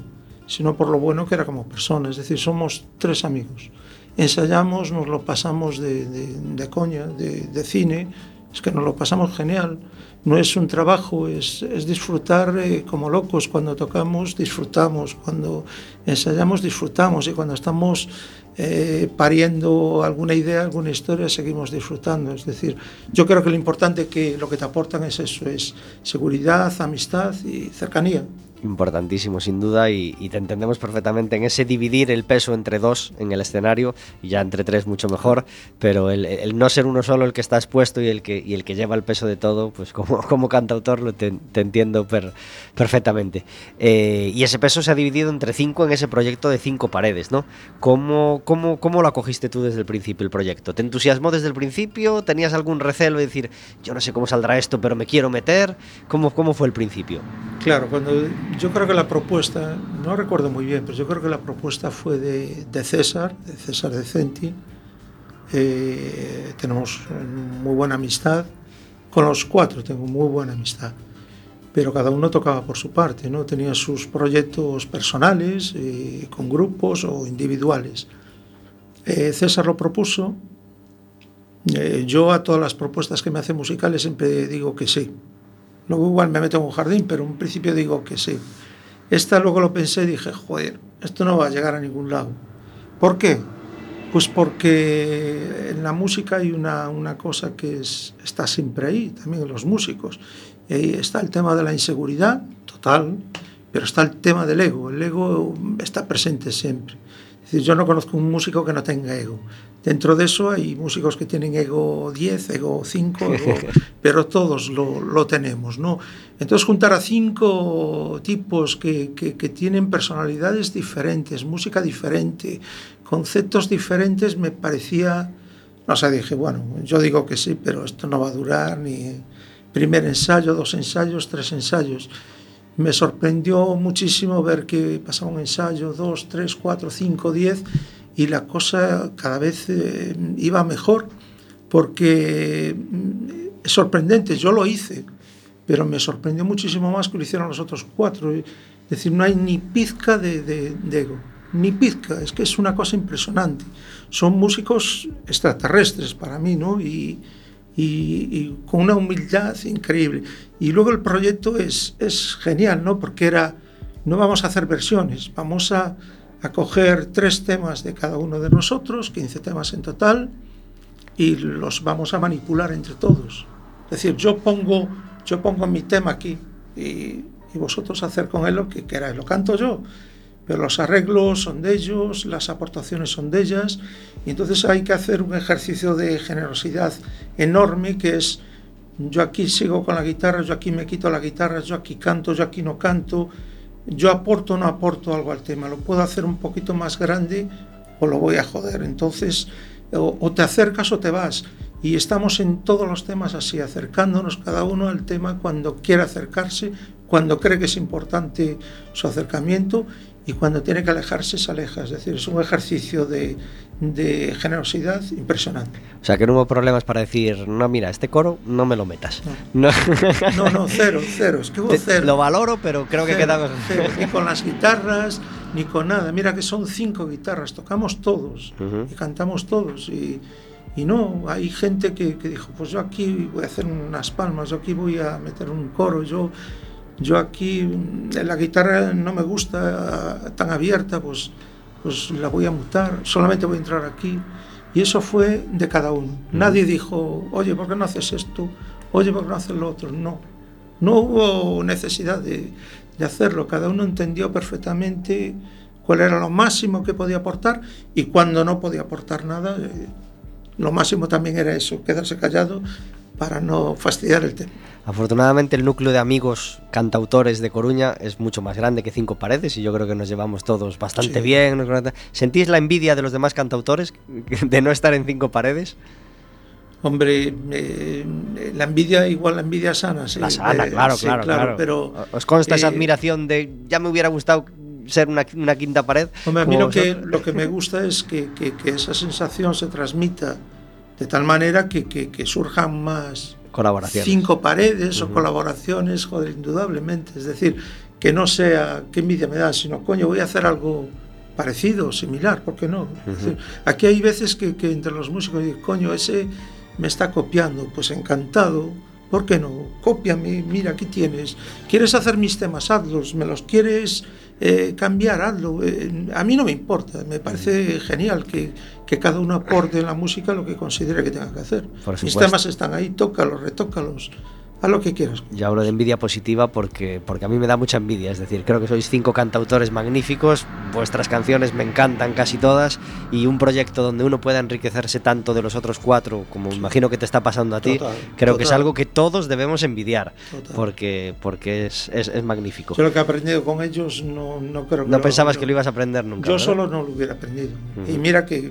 sino por lo bueno que era como persona. Es decir, somos tres amigos. Ensayamos, nos lo pasamos de, de- de coña, de, de cine, es que nos lo pasamos genial. No es un trabajo, es, es disfrutar eh, como locos. Cuando tocamos, disfrutamos. Cuando ensayamos, disfrutamos. Y cuando estamos eh, pariendo alguna idea, alguna historia, seguimos disfrutando. Es decir, yo creo que lo importante que lo que te aportan es eso, es seguridad, amistad y cercanía. Importantísimo, sin duda, y, y te entendemos perfectamente en ese dividir el peso entre dos en el escenario, y ya entre tres mucho mejor, pero el, el no ser uno solo el que está expuesto y el que, y el que lleva el peso de todo, pues como, como cantautor lo te, te entiendo per- perfectamente. Eh, y ese peso se ha dividido entre cinco en ese proyecto de cinco paredes, ¿no? ¿Cómo, cómo, ¿Cómo lo acogiste tú desde el principio, el proyecto? ¿Te entusiasmó desde el principio? ¿Tenías algún recelo de decir, yo no sé cómo saldrá esto, pero me quiero meter? ¿Cómo, cómo fue el principio? Claro, cuando yo creo que la propuesta, no recuerdo muy bien, pero yo creo que la propuesta fue de, de César, de César de Centi. Eh, tenemos muy buena amistad. Con los cuatro tengo muy buena amistad. Pero cada uno tocaba por su parte, ¿no? Tenía sus proyectos personales, eh, con grupos o individuales. Eh, César lo propuso. Eh, yo a todas las propuestas que me hacen musicales siempre digo que sí. Luego igual me meto en un jardín, pero en principio digo que sí. Esta luego lo pensé y dije, joder, esto no va a llegar a ningún lado. ¿Por qué? Pues porque en la música hay una, una cosa que es, está siempre ahí, también en los músicos. Y ahí está el tema de la inseguridad, total, pero está el tema del ego. El ego está presente siempre. Es decir, yo no conozco un músico que no tenga ego. Dentro de eso hay músicos que tienen ego 10, ego 5, ego- pero todos lo, lo tenemos, ¿no? Entonces juntar a cinco tipos que, que- que tienen personalidades diferentes, música diferente, conceptos diferentes, me parecía... No sé, dije, bueno, yo digo que sí, pero esto no va a durar ni primer ensayo, dos ensayos, tres ensayos. Me sorprendió muchísimo ver que pasaba un ensayo, dos, tres, cuatro, cinco, diez, y la cosa cada vez eh, iba mejor, porque mm, es sorprendente, yo lo hice, pero me sorprendió muchísimo más que lo hicieron los otros cuatro. Es decir, no hay ni pizca de, de- de ego, ni pizca, es que es una cosa impresionante. Son músicos extraterrestres para mí, ¿no? Y, y- con una humildad increíble. Y luego el proyecto es, es genial, ¿no? Porque era, no vamos a hacer versiones, vamos a, a coger tres temas de cada uno de nosotros, 15 temas en total, y los vamos a manipular entre todos. Es decir, yo pongo, yo pongo mi tema aquí y, y vosotros hacer con él lo que queráis, lo canto yo, pero los arreglos son de ellos, las aportaciones son de ellas, y entonces hay que hacer un ejercicio de generosidad enorme que es yo aquí sigo con la guitarra, yo aquí me quito la guitarra, yo aquí canto, yo aquí no canto, yo aporto o no aporto algo al tema, lo puedo hacer un poquito más grande o lo voy a joder. Entonces, o, o te acercas o te vas. Y estamos en todos los temas así, acercándonos cada uno al tema cuando quiere acercarse, cuando cree que es importante su acercamiento y cuando tiene que alejarse se aleja. Es decir, es un ejercicio de, de generosidad impresionante. O sea, que no hubo problemas para decir, no, mira, este coro no me lo metas. No. No, no, cero, cero, es que hubo cero. Lo valoro, pero creo que Cero, queda mejor. cero, ni con las guitarras, ni con nada. Mira que son cinco guitarras, tocamos todos Ujú. y cantamos todos. Y, y no, hay gente que, que dijo, pues yo aquí voy a hacer unas palmas, yo aquí voy a meter un coro, yo, yo aquí mm, la guitarra no me gusta tan abierta, pues, pues la voy a mutar, solamente voy a entrar aquí. Y eso fue de cada uno. Nadie dijo, oye, ¿por qué no haces esto? Oye, ¿por qué no haces lo otro? No. No hubo necesidad de, de hacerlo. Cada uno entendió perfectamente cuál era lo máximo que podía aportar y cuando no podía aportar nada, eh, lo máximo también era eso, quedarse callado para no fastidiar el tema. Afortunadamente el núcleo de amigos cantautores de Coruña es mucho más grande que Cinco Paredes y yo creo que nos llevamos todos bastante Sí. bien. ¿Sentís la envidia de los demás cantautores de no estar en Cinco Paredes? Hombre, eh, la envidia, igual la envidia sana, sí. La sana, eh, claro, sí, claro, claro. Pero, ¿Os consta esa eh, admiración de ya me hubiera gustado ser una, una quinta pared? Hombre, a mí lo que, vosotros? lo que me gusta es que, que- que esa sensación se transmita de tal manera que, que- que surjan más Colaboraciones. cinco paredes Ujú. o colaboraciones, joder, indudablemente. Es decir, que no sea qué envidia me da, sino coño, voy a hacer algo parecido, similar, ¿por qué no? Es decir, aquí hay veces que, que entre los músicos digo, coño, ese me está copiando, pues encantado. ¿Por qué no? Cópiame, mira, aquí tienes. ¿Quieres hacer mis temas? Hazlos. ¿Me los quieres eh, cambiar? Hazlo. Eh, a mí no me importa. Me parece genial que, que cada uno aporte en la música lo que considere que tenga que hacer. Mis temas están ahí, tócalos, retócalos. Haz lo que quieras. Yo hablo de envidia positiva porque, porque a mí me da mucha envidia. Es decir, creo que sois cinco cantautores magníficos, vuestras canciones me encantan casi todas y un proyecto donde uno pueda enriquecerse tanto de los otros cuatro, como imagino que te está pasando a ti, Total, creo que es total. algo que todos debemos envidiar Total. porque, porque es, es, es magnífico. Yo lo que he aprendido con ellos no, no creo que No pensabas que lo ibas a aprender nunca. Yo ¿verdad? solo no lo hubiera aprendido. Ujú. Y mira que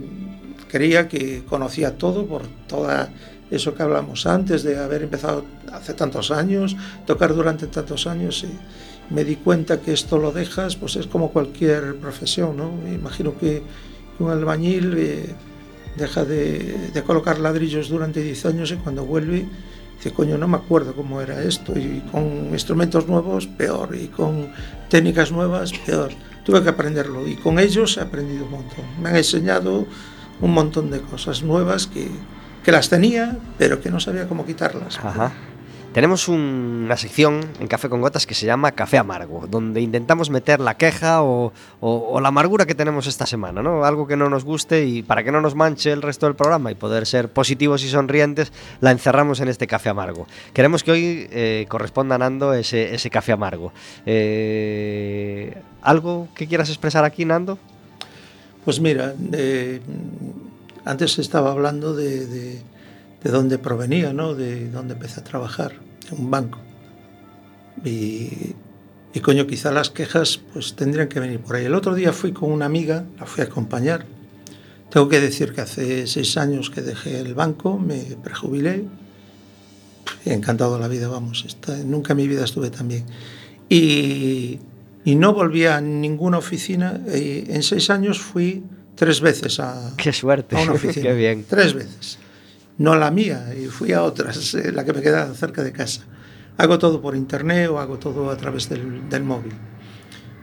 creía que conocía todo por toda eso que hablamos antes de haber empezado hace tantos años, tocar durante tantos años y me di cuenta que esto lo dejas, pues es como cualquier profesión, ¿no? Imagino que un albañil eh, deja de, de colocar ladrillos durante 10 años y cuando vuelve dice, coño, no me acuerdo cómo era esto y con instrumentos nuevos, peor, y con técnicas nuevas, peor. Tuve que aprenderlo y con ellos he aprendido un montón. Me han enseñado un montón de cosas nuevas que, que las tenía, pero que no sabía cómo quitarlas. Ajá. Tenemos un- una sección en Café con Gotas que se llama Café Amargo, donde intentamos meter la queja o, o- o la amargura que tenemos esta semana, ¿no? Algo que no nos guste y para que no nos manche el resto del programa y poder ser positivos y sonrientes, la encerramos en este Café Amargo. Queremos que hoy eh, corresponda a Nando ese, ese Café Amargo. Eh, ¿Algo que quieras expresar aquí, Nando? Pues mira, eh, antes estaba hablando de, de, de dónde provenía, ¿no? De dónde empecé a trabajar, en un banco. Y, y coño, quizá las quejas pues tendrían que venir por ahí. El otro día fui con una amiga, la fui a acompañar. Tengo que decir que hace seis años que dejé el banco, me prejubilé. He encantado la vida, vamos. Nunca en mi vida estuve tan bien. Y, y no volví a ninguna oficina. En seis años fui tres veces a, Qué suerte. a una oficina. Qué bien. Tres veces. No a la mía, y fui a otras, eh, la que me quedaba cerca de casa. Hago todo por internet o hago todo a través del, del móvil.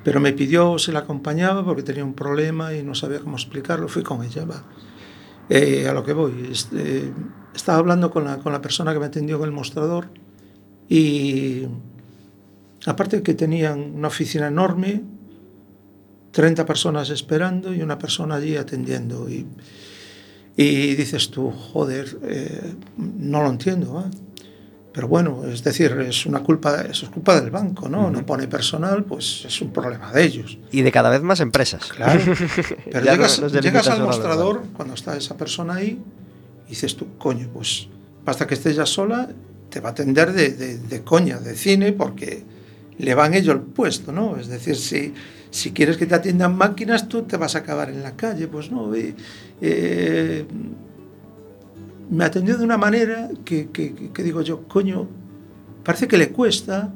Pero me pidió si la acompañaba porque tenía un problema y no sabía cómo explicarlo. Fui con ella, va. Eh, a lo que voy. este, estaba hablando con la, con la persona que me atendió en el mostrador y aparte de que tenían una oficina enorme, 30 personas esperando y una persona allí atendiendo. Y, y dices tú, joder, eh, no lo entiendo. ¿eh? Pero bueno, es decir, es una culpa, eso es culpa del banco, ¿no? No pone personal, pues es un problema de ellos. Y de cada vez más empresas. Claro. Pero no- llegas, no llegas al mostrador, cuando está esa persona ahí, y dices tú, coño, pues basta que estés ya sola, te va a atender de, de- de coña, de cine, porque le van ellos el puesto, ¿no? Es decir, si, si quieres que te atiendan máquinas, tú te vas a acabar en la calle, pues no. eh, eh, me atendió de una manera que, que- que- digo yo, coño, parece que le cuesta,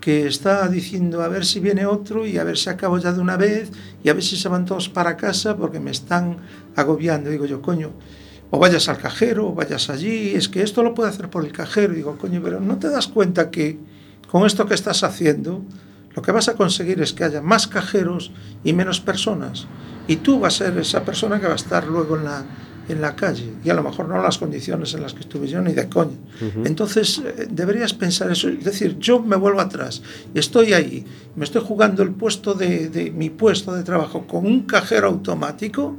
que está diciendo a ver si viene otro y a ver si acabo ya de una vez y a ver si se van todos para casa porque me están agobiando. Digo yo, coño, o vayas al cajero o vayas allí, es que esto lo puede hacer por el cajero. Digo, coño, pero no te das cuenta que con esto que estás haciendo, lo que vas a conseguir es que haya más cajeros y menos personas. Y tú vas a ser esa persona que va a estar luego en la, en la calle. Y a lo mejor no las condiciones en las que estuve yo, ni de coña. Entonces, eh, deberías pensar eso. Es decir, yo me vuelvo atrás. Estoy ahí. Me estoy jugando el puesto de, de mi puesto de trabajo con un cajero automático.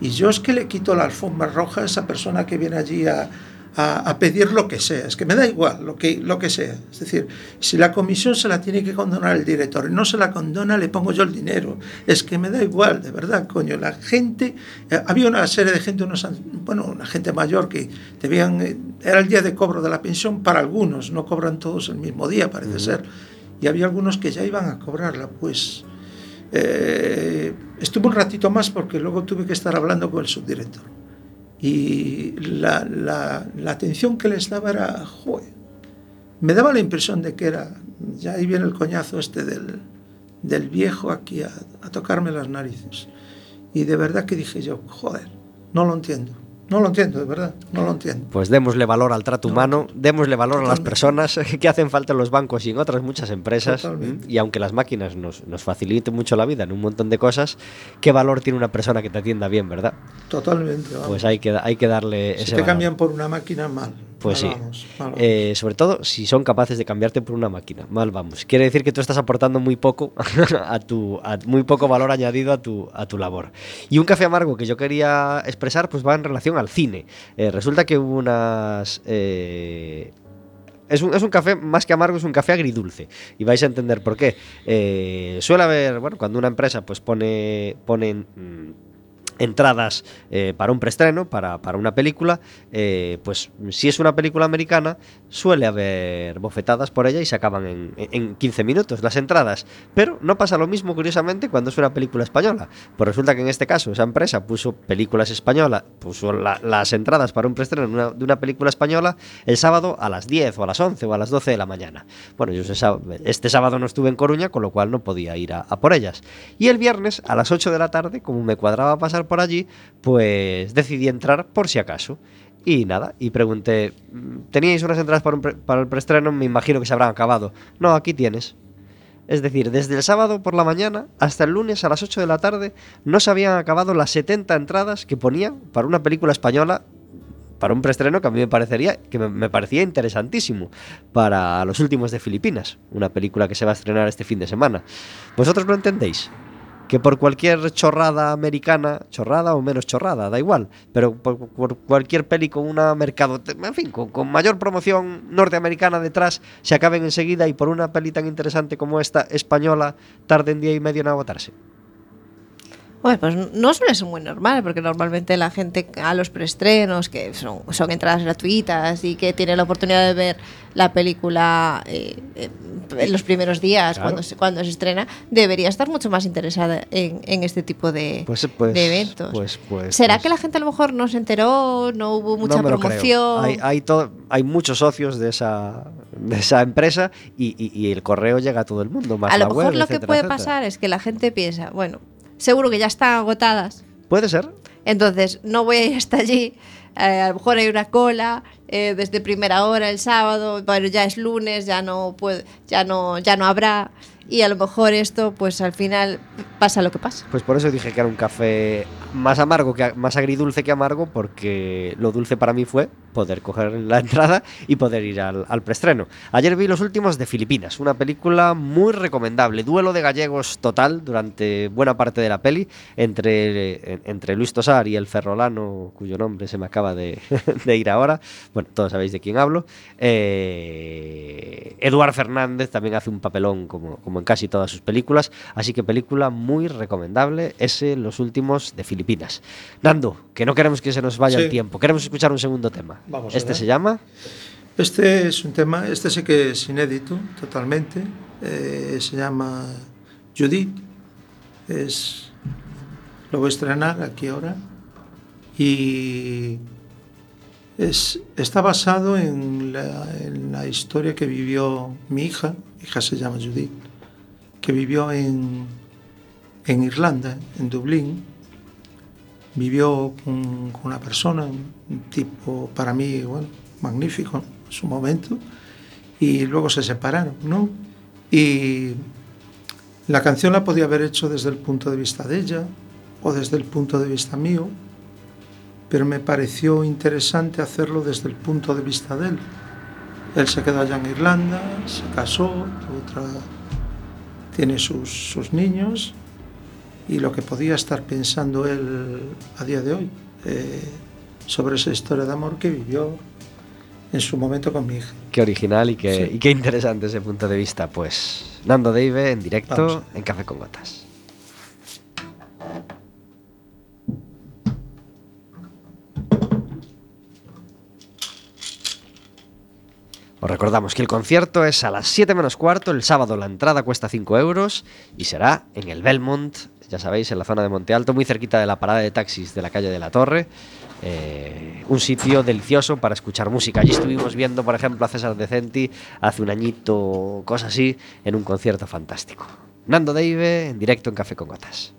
Y yo es que le quito la alfombra roja a esa persona que viene allí a, a- a pedir lo que sea. Es que me da igual lo que, lo que sea. Es decir, si la comisión se la tiene que condonar el director y no se la condona, le pongo yo el dinero. Es que me da igual, de verdad, coño. La gente, eh, había una serie de gente, unos, bueno, una gente mayor que debían, eh, era el día de cobro de la pensión para algunos, no cobran todos el mismo día, parece ser. Y había algunos que ya iban a cobrarla, pues. Eh, estuve un ratito más porque luego tuve que estar hablando con el subdirector. Y la, la- la atención que les daba era, joder, me daba la impresión de que era, ya ahí viene el coñazo este del, del viejo aquí a, a tocarme las narices. Y de verdad que dije yo, joder, no lo entiendo, no lo entiendo, de verdad, no lo entiendo. Pues démosle valor al trato humano, démosle valor a las personas que hacen falta en los bancos y en otras muchas empresas. Totalmente. Y aunque las máquinas nos, nos faciliten mucho la vida en un montón de cosas, ¿qué valor tiene una persona que te atienda bien, verdad? Totalmente. vamos. Pues hay que, hay que darle si ese te valor. cambian por una máquina, mal. Pues Mal sí. vamos, mal vamos. Eh, sobre todo si son capaces de cambiarte por una máquina. Mal vamos. Quiere decir que tú estás aportando muy poco a tu a- muy poco valor añadido a tu a tu labor. Y un café amargo que yo quería expresar pues va en relación al cine. Eh, resulta que hubo unas eh, es un, es un café, más que amargo, es un café agridulce. Y vais a entender por qué. Eh, suele haber, bueno, cuando una empresa pues pone, pone mm, entradas eh, para un preestreno, para, para una película, eh, pues si es una película americana, suele haber bofetadas por ella y se acaban en, en 15 minutos las entradas. Pero no pasa lo mismo, curiosamente, cuando es una película española. Pues resulta que en este caso esa empresa puso películas españolas, puso la- las entradas para un preestreno de una, película española el sábado a las 10 o a las 11 o a las 12 de la mañana. Bueno, yo este sábado no estuve en Coruña, con lo cual no podía ir a, a por ellas. Y el viernes a las 8 de la tarde, como me cuadraba pasar por allí, pues decidí entrar por si acaso. Y nada, y pregunté, "Mm, ¿teníais unas entradas para, para el preestreno? Me imagino que se habrán acabado. No, aquí tienes. Es decir, desde el sábado por la mañana hasta el lunes a las 8 de la tarde no se habían acabado las 70 entradas que ponían para una película española para un preestreno que a mí me parecería que me, parecía interesantísimo para los últimos de Filipinas, una película que se va a estrenar este fin de semana. ¿Vosotros no entendéis? Que por cualquier chorrada americana, chorrada o menos chorrada, da igual, pero por, cualquier peli con una mercado, en fin, con, con mayor promoción norteamericana detrás, se acaben enseguida y por una peli tan interesante como esta española tarden día y medio en agotarse. Bueno, pues no suele ser muy normal, porque normalmente la gente a los preestrenos, que son, son entradas gratuitas y que tiene la oportunidad de ver la película eh, eh, en los primeros días, Claro. cuando, se, cuando se estrena, debería estar mucho más interesada en, en este tipo de, Pues, pues, de eventos. Pues, pues, ¿Será pues- que la gente a lo mejor no se enteró, no hubo mucha No promoción? Hay, hay, hay muchos socios de esa, de esa empresa y, y- y el correo llega a todo el mundo. Más a lo la mejor web, lo que etcétera, puede etcétera. pasar es que la gente piensa, bueno, seguro que ya están agotadas, Puede ser. Entonces, no voy a ir hasta allí. eh, a lo mejor hay una cola eh, desde primera hora el sábado, pero ya es lunes, ya no puede, ya no, ya no habrá. Y a lo mejor esto, pues al final pasa lo que pasa. Pues por eso dije que era un café más amargo, que más agridulce que amargo, porque lo dulce para mí fue poder coger la entrada y poder ir al, al preestreno. Ayer vi los últimos de Filipinas, una película muy recomendable, duelo de gallegos total durante buena parte de la peli entre, en- entre Luis Tosar y el ferrolano, cuyo nombre se me acaba de, de ir ahora. Bueno, todos sabéis de quién hablo. Eh, Eduard Fernández también hace un papelón como, como en casi todas sus películas, así que película muy recomendable, ese Los últimos de. Nando, que no queremos que se nos vaya Sí. el tiempo, queremos escuchar un segundo tema. Vamos este se llama Este es un tema, este sí que es inédito totalmente. eh, se llama Judith. Es, lo voy a estrenar aquí ahora. Y es, está basado en la, en la historia que vivió mi hija. Mi hija se llama Judith. Que vivió en, en Irlanda, en Dublín. Vivió con, con una persona, un tipo para mí, bueno, magnífico en su momento, y luego se separaron, ¿no? Y la canción la podía haber hecho desde el punto de vista de ella o desde el punto de vista mío, pero me pareció interesante hacerlo desde el punto de vista de él. Él se quedó allá en Irlanda, se casó, tuvo otra, tiene sus, sus niños y lo que podía estar pensando él a día de hoy eh, sobre esa historia de amor que vivió en su momento con mi hija. Qué original y qué, Sí. y qué interesante ese punto de vista. Pues Nando Dave en directo en Café con Gotas. Os recordamos que el concierto es a las 7 menos cuarto, el sábado la entrada cuesta 5 euros y será en el Belmont, ya sabéis, en la zona de Monte Alto, muy cerquita de la parada de taxis de la calle de la Torre. Eh, un sitio delicioso para escuchar música. Allí estuvimos viendo, por ejemplo, a César Decenti hace un añito, cosa así, en un concierto fantástico. Nando Dave en directo en Café con Gotas.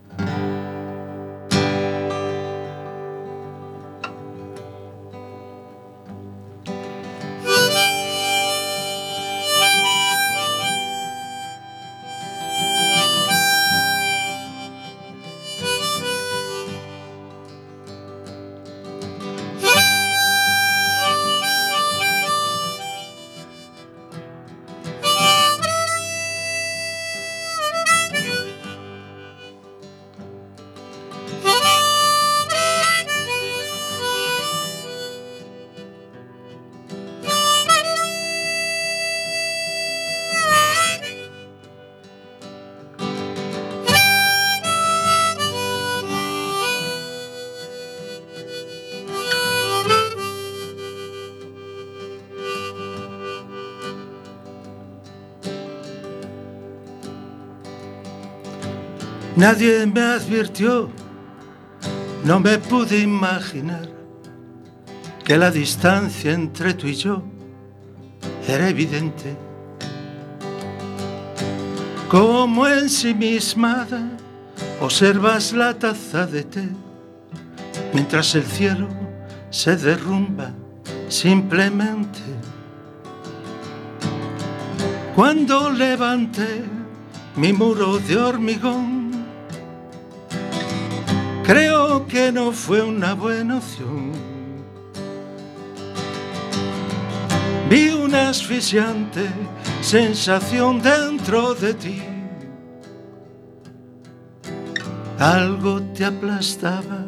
Nadie me advirtió, no me pude imaginar que la distancia entre tú y yo era evidente. Como ensimismada observas la taza de té mientras el cielo se derrumba simplemente. Cuando levanté mi muro de hormigón, creo que no fue una buena opción. Vi una asfixiante sensación dentro de ti. Algo te aplastaba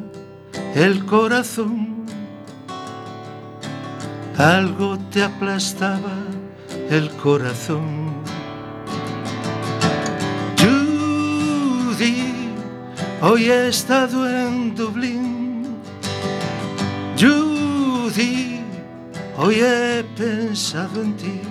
el corazón. Algo te aplastaba el corazón. Hoy he estado en Dublín, Judy, hoy he pensado en ti.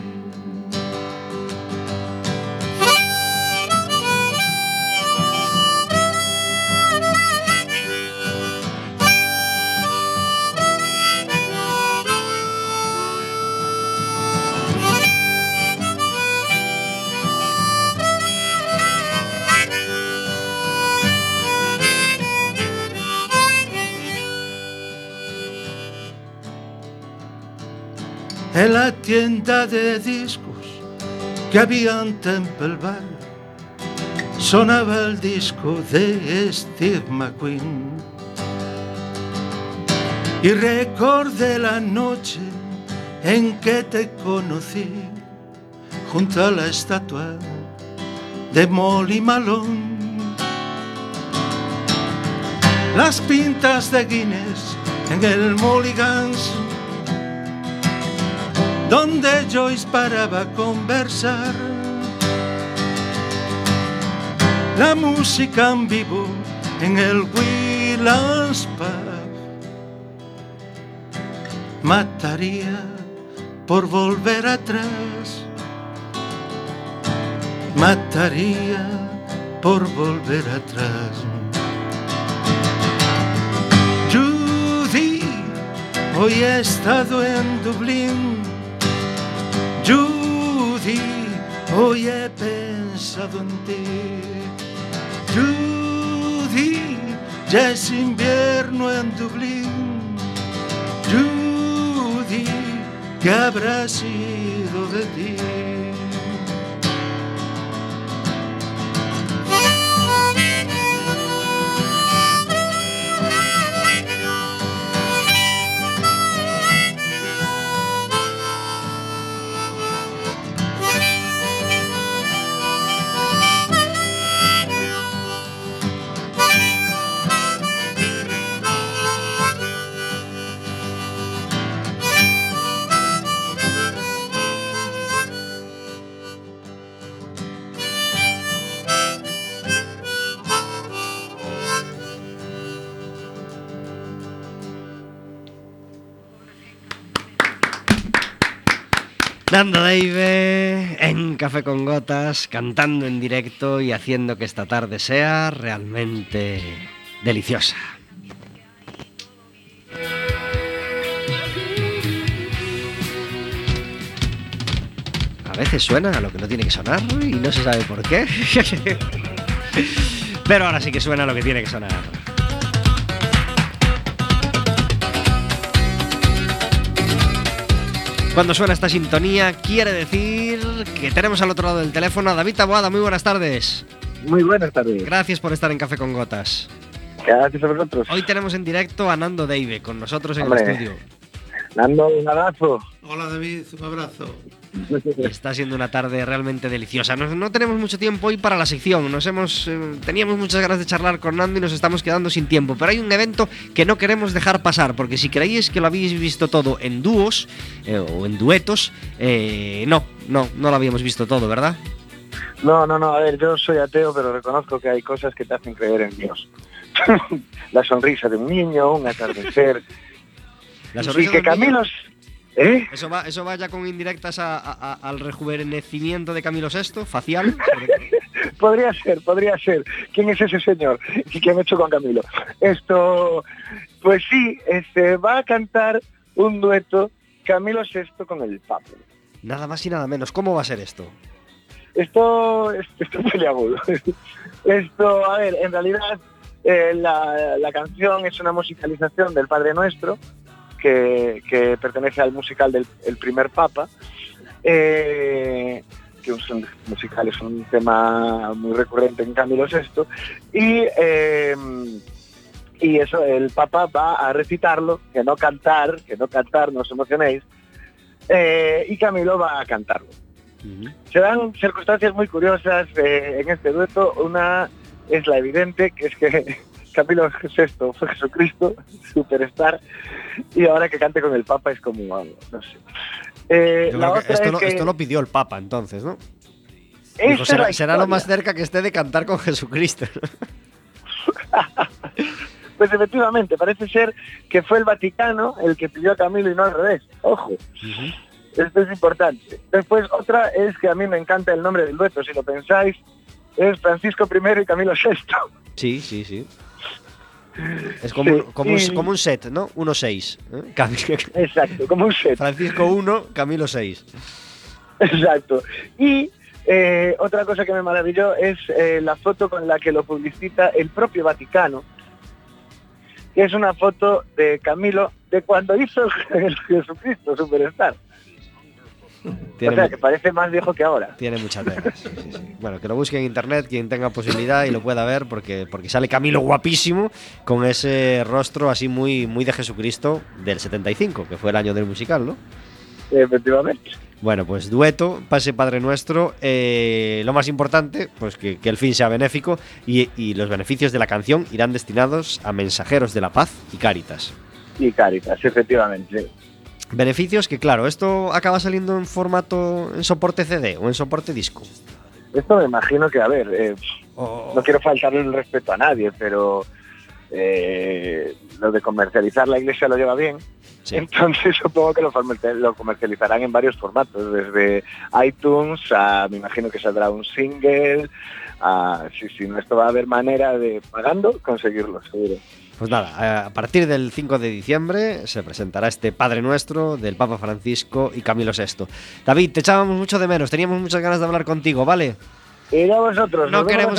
En la tienda de discos que había en Temple Bar. Sonaba el disco de Steve McQueen. Y recordé la noche en que te conocí junto a la estatua de Molly Malone. Las pintas de Guinness en el Mulligans donde Joyce paraba a conversar. La música en vivo en el Williams Pub. Mataría por volver atrás. Mataría por volver atrás. Judy, hoy he estado en Dublín Judy, hoy he pensado en ti. Judy, ya es invierno en Dublín. Judy, ¿qué habrá sido de ti? Nando Dave en Café con Gotas, cantando en directo y haciendo que esta tarde sea realmente deliciosa. A veces suena a lo que no tiene que sonar y no se sabe por qué. Pero ahora sí que suena a lo que tiene que sonar. Cuando suena esta sintonía, quiere decir que tenemos al otro lado del teléfono a David Taboada. Muy buenas tardes. Muy buenas tardes. Gracias por estar en Café con Gotas. Gracias a vosotros. Hoy tenemos en directo a Nando Dave con nosotros en Hombre. el estudio. Dando un abrazo. Hola David, un abrazo. Está siendo una tarde realmente deliciosa. No, no tenemos mucho tiempo hoy para la sección. Nos hemos, eh, teníamos muchas ganas de charlar con Nando y nos estamos quedando sin tiempo. Pero hay un evento que no queremos dejar pasar, porque si creéis que lo habéis visto todo en dúos eh, o en duetos, eh, no, no, no lo habíamos visto todo, ¿verdad? No, no, no, a ver, yo soy ateo, pero reconozco que hay cosas que te hacen creer en Dios. La sonrisa de un niño, un atardecer. La y que Camilo, ¿Eh? ¿Eso va, eso va ya con indirectas a- a- a- al rejuvenecimiento de Camilo VI, facial? Podría ser, podría ser. ¿Quién es ese señor? ¿Y quién ha hecho con Camilo? Esto, pues sí, este, va a cantar un dueto Camilo VI con el Papa. Nada más y nada menos. ¿Cómo va a ser esto? Esto, esto es muy agudo. Esto, a ver, en realidad eh, la, la canción es una musicalización del Padre Nuestro, que, que pertenece al musical del El primer Papa, eh, que es un musical, es un tema muy recurrente en Camilo VI, y, eh, y eso, el Papa va a recitarlo, que no cantar, que no cantar, no os emocionéis, eh, y Camilo va a cantarlo. Se dan circunstancias muy curiosas eh, en este dueto. Una es la evidente, que es que Camilo VI fue Jesucristo, superstar, y ahora que cante con el Papa es como, algo, no sé. Eh, la otra esto, es lo, que esto lo pidió el Papa entonces, ¿no? Dijo, será, lo más cerca que esté de cantar con Jesucristo. Pues efectivamente, parece ser que fue el Vaticano el que pidió a Camilo y no al revés. Ojo. Esto es importante. Después, otra es que a mí me encanta el nombre del dueto, si lo pensáis, es Francisco I y Camilo VI. Sí, sí, sí. Es como, Sí, como, un, y- como un set, ¿no? 1-6. ¿eh? Cam- Exacto, como un set. Francisco 1, Camilo 6. Exacto. Y eh, otra cosa que me maravilló es eh, la foto con la que lo publicita el propio Vaticano, que es una foto de Camilo de cuando hizo el Jesucristo Superstar. Tiene, o sea, que parece más viejo que ahora. tiene mucha tela. sí, sí, sí. Bueno, que lo busque en internet quien tenga posibilidad y lo pueda ver porque, porque sale Camilo guapísimo con ese rostro así muy, muy de Jesucristo del 75, que fue el año del musical, ¿no? Efectivamente. Bueno, pues dueto, pase Padre Nuestro. eh, lo más importante, pues que, que el fin sea benéfico y, y los beneficios de la canción irán destinados a mensajeros de la paz y cáritas. Y Caritas, efectivamente. Beneficios que, claro, esto acaba saliendo en formato en soporte CD o en soporte disco. Esto me imagino que, a ver, eh, no quiero faltarle el respeto a nadie, pero eh, lo de comercializar la iglesia lo lleva bien. Sí. Entonces supongo que lo comercializarán en varios formatos, desde iTunes a, me imagino que saldrá un single, a, sí, sí, no, esto va a haber manera de, pagando, conseguirlo, seguro. Pues nada, a partir del 5 de diciembre se presentará este Padre Nuestro del Papa Francisco y Camilo VI. David, te echábamos mucho de menos, teníamos muchas ganas de hablar contigo, ¿vale? Y a vosotros. No queremos